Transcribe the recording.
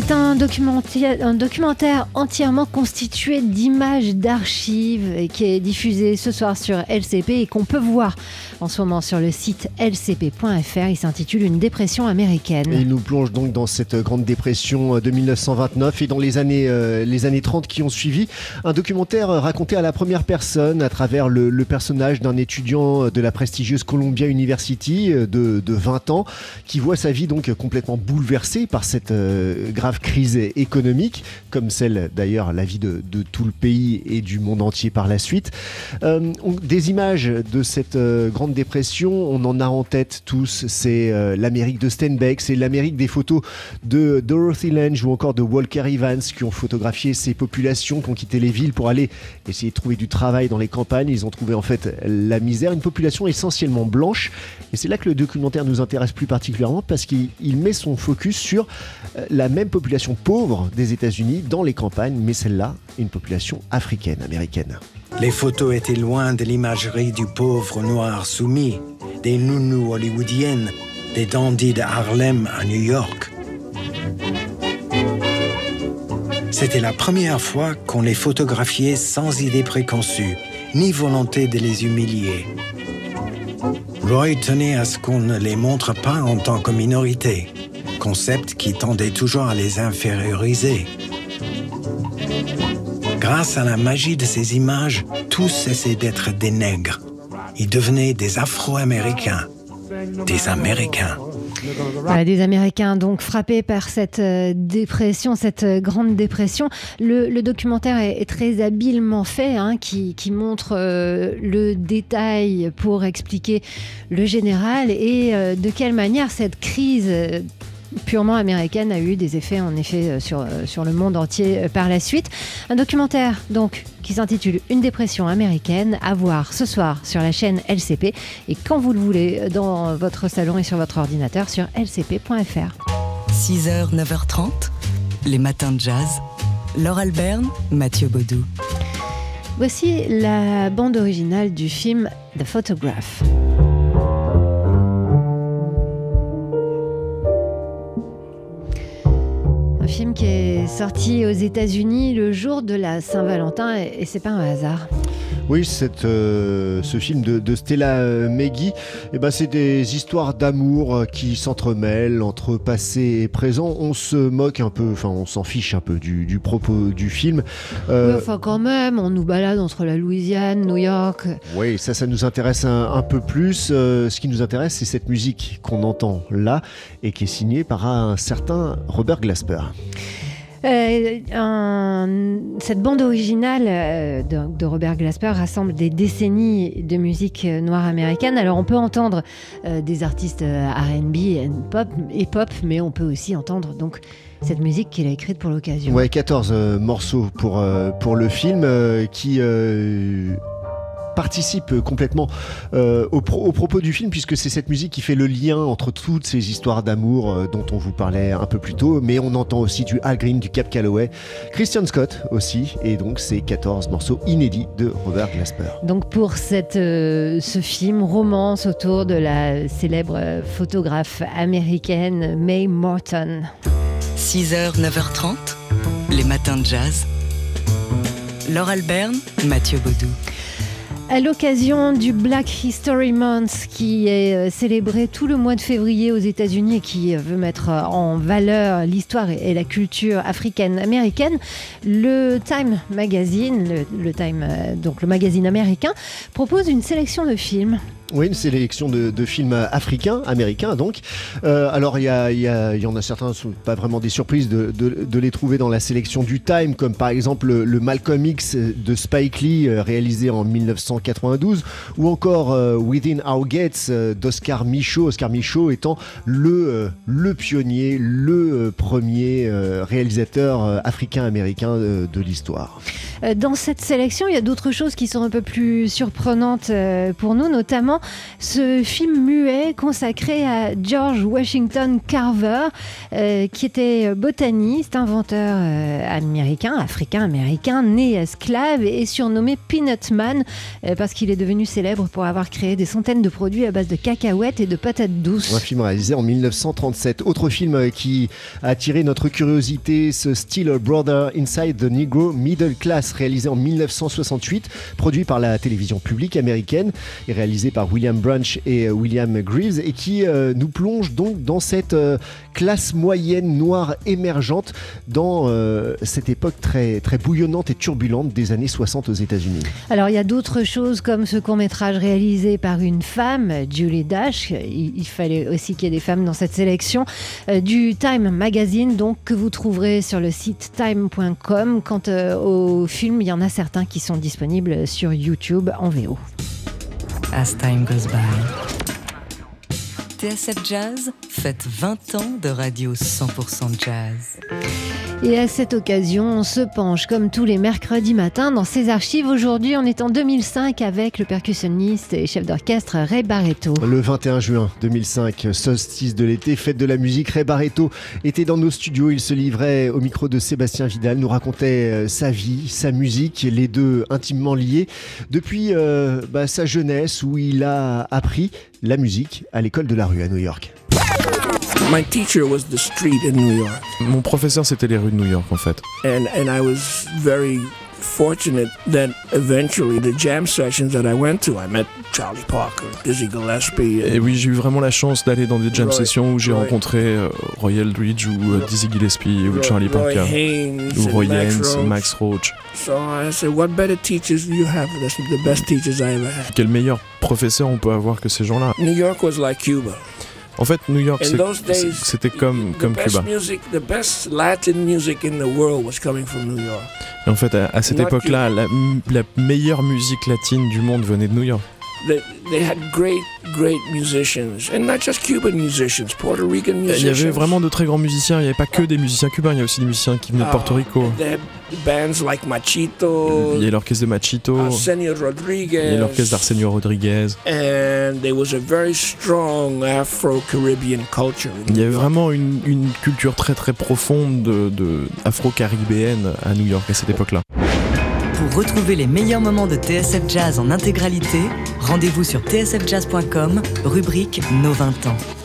C'est un documentaire, entièrement constitué d'images d'archives qui est diffusé ce soir sur LCP et qu'on peut voir en ce moment sur le site lcp.fr. Il s'intitule Une dépression américaine. Il nous plonge donc dans cette grande dépression de 1929 et dans les années, euh, les années 30 qui ont suivi. Un documentaire raconté à la première personne à travers le, personnage d'un étudiant de la prestigieuse Columbia University euh, de, de, 20 ans qui voit sa vie donc complètement bouleversée par cette euh, grave crise économique, comme celle d'ailleurs la vie de, tout le pays et du monde entier par la suite. Euh, des images de cette euh, grande dépression, on en a en tête tous, c'est euh, l'Amérique de Steinbeck, c'est l'Amérique des photos de Dorothy Lange ou encore de Walker Evans qui ont photographié ces populations qui ont quitté les villes pour aller essayer de trouver du travail dans les campagnes. Ils ont trouvé en fait la misère, une population essentiellement blanche. Et c'est là que le documentaire nous intéresse plus particulièrement parce qu'il met son focus sur la même population pauvre des États-Unis dans les campagnes, mais celle-là, une population africaine, américaine. Les photos étaient loin de l'imagerie du pauvre noir soumis, des nounous hollywoodiennes, des dandys de Harlem à New York. C'était la première fois qu'on les photographiait sans idée préconçue, ni volonté de les humilier. Roy tenait à ce qu'on ne les montre pas en tant que minorité concept qui tendait toujours à les inférioriser. Grâce à la magie de ces images, tous cessaient d'être des nègres. Ils devenaient des Afro-Américains, des Américains. Des Américains donc frappés par cette euh, dépression, cette euh, grande dépression. Le, documentaire est, très habilement fait, hein, qui, montre euh, le détail pour expliquer le général et de quelle manière cette crise purement américaine a eu des effets en effet sur, sur le monde entier par la suite. Un documentaire donc qui s'intitule Une dépression américaine à voir ce soir sur la chaîne LCP et quand vous le voulez dans votre salon et sur votre ordinateur sur lcp.fr. 6h, 9h30, les matins de jazz. Laure Alberne, Mathieu Baudou. Voici la bande originale du film The Photograph. Film qui est sorti aux États-Unis le jour de la Saint-Valentin et, c'est pas un hasard. Oui, cette, euh, ce film de, de Stella Meggy, eh ben, c'est des histoires d'amour qui s'entremêlent entre passé et présent. On se moque un peu, enfin on s'en fiche un peu du, du, propos du film. Euh, oui, enfin quand même, on nous balade entre la Louisiane, New York. Oui, ça, ça nous intéresse un, un peu plus. Euh, ce qui nous intéresse, c'est cette musique qu'on entend là et qui est signée par un certain Robert Glasper. Euh, cette bande originale euh, de, Robert Glasper rassemble des décennies de musique noire américaine. Alors on peut entendre euh, des artistes R&B et pop, et pop, mais on peut aussi entendre donc cette musique qu'il a écrite pour l'occasion. Ouais, 14 morceaux pour, pour le film qui participe complètement euh, au, pro au, propos du film puisque c'est cette musique qui fait le lien entre toutes ces histoires d'amour euh, dont on vous parlait un peu plus tôt mais on entend aussi du Al Green, du Cap Calloway Christian Scott aussi et donc c'est 14 morceaux inédits de Robert Glasper. Donc pour cette, euh, ce film romance autour de la célèbre photographe américaine May Morton. 6h 9h30 les matins de jazz. Laure Alberne Mathieu Baudou à l'occasion du Black History Month qui est euh, célébré tout le mois de février aux États-Unis et qui veut mettre en valeur l'histoire et la culture africaine américaine, le Time Magazine, le, Time euh, donc le magazine américain propose une sélection de films oui, une sélection de, films africains, américains donc. Euh, alors il y, y, y, en a certains, pas vraiment des surprises de, les trouver dans la sélection du Time, comme par exemple le, le Malcolm X de Spike Lee euh, réalisé en 1992, ou encore euh, Within Our Gates d'Oscar Michaud. Oscar Michaud étant le pionnier, le premier réalisateur africain-américain de l'histoire. Dans cette sélection, il y a d'autres choses qui sont un peu plus surprenantes pour nous, notamment ce film muet consacré à George Washington Carver, euh, qui était botaniste, inventeur euh, américain, africain-américain, né esclave et surnommé Peanut Man euh, parce qu'il est devenu célèbre pour avoir créé des centaines de produits à base de cacahuètes et de patates douces. Un film réalisé en 1937. Autre film qui a attiré notre curiosité, ce Still Brother Inside the Negro Middle Class, réalisé en 1968, produit par la télévision publique américaine et réalisé par William Branch et William Greaves et qui euh, nous plonge donc dans cette euh, classe moyenne noire émergente dans euh, cette époque très, très bouillonnante et turbulente des années 60 aux États-Unis. Alors il y a d'autres choses comme ce court métrage réalisé par une femme, Julie Dash. Il, il fallait aussi qu'il y ait des femmes dans cette sélection du Time Magazine, donc que vous trouverez sur le site time.com. Quant au film, il y en a certains qui sont disponibles sur YouTube en VO. As time goes by. TSF Jazz fête 20 ans de radio 100% jazz. Et à cette occasion, on se penche comme tous les mercredis matins dans ses archives. Aujourd'hui, on est en 2005 avec le percussionniste et chef d'orchestre Ray Barreto. Le 21 juin 2005, solstice de l'été, fête de la musique, Ray Barreto était dans nos studios. Il se livrait au micro de Sébastien Vidal, nous racontait euh, sa vie, sa musique, les deux intimement liés. Depuis euh, bah, sa jeunesse où il a appris la musique à l'école de la rue à New York. My teacher was the street in New York. Mon professeur, c'était les rues de New York, en fait. And, and I was very fortunate that eventually the jam sessions that I went to, I met Charlie Parker, Dizzy Gillespie. Et oui, j'ai eu vraiment la chance d'aller dans des jam Roy- sessions où j'ai Roy- rencontré euh, Roy Eldridge ou euh, Dizzy Gillespie ou Roy- Charlie Roy Parker Haynes ou Roy Haynes. Max Roach. So I said, what better teachers do you have? That's the best teachers I ever had? Quel meilleur professeur on peut avoir que ces gens-là? New York was like Cuba. En fait, New York, c'était comme, comme Cuba. music, the best Latin music in the world was coming from New York. Et en fait, à, à cette époque-là, la, la meilleure musique latine du monde venait de New York. They, they had great, great musicians, and not just Cuban musicians, Puerto Rican Il musicians. y avait vraiment de très grands musiciens. Il n'y avait pas que des musiciens cubains, il y a aussi des musiciens qui venaient de Porto Rico. Like Machito, Il y a l'orchestre de Machito, Arsenio il y a Rodriguez, l'orchestre d'Arsenio Rodriguez. and there was a very strong Afro-Caribbean culture. in Il y avait vraiment une, une culture très très profonde de, de afro-caribéenne à New York à cette époque-là. Pour retrouver les meilleurs moments de TSF Jazz en intégralité, rendez-vous sur tsfjazz.com, rubrique Nos 20 ans.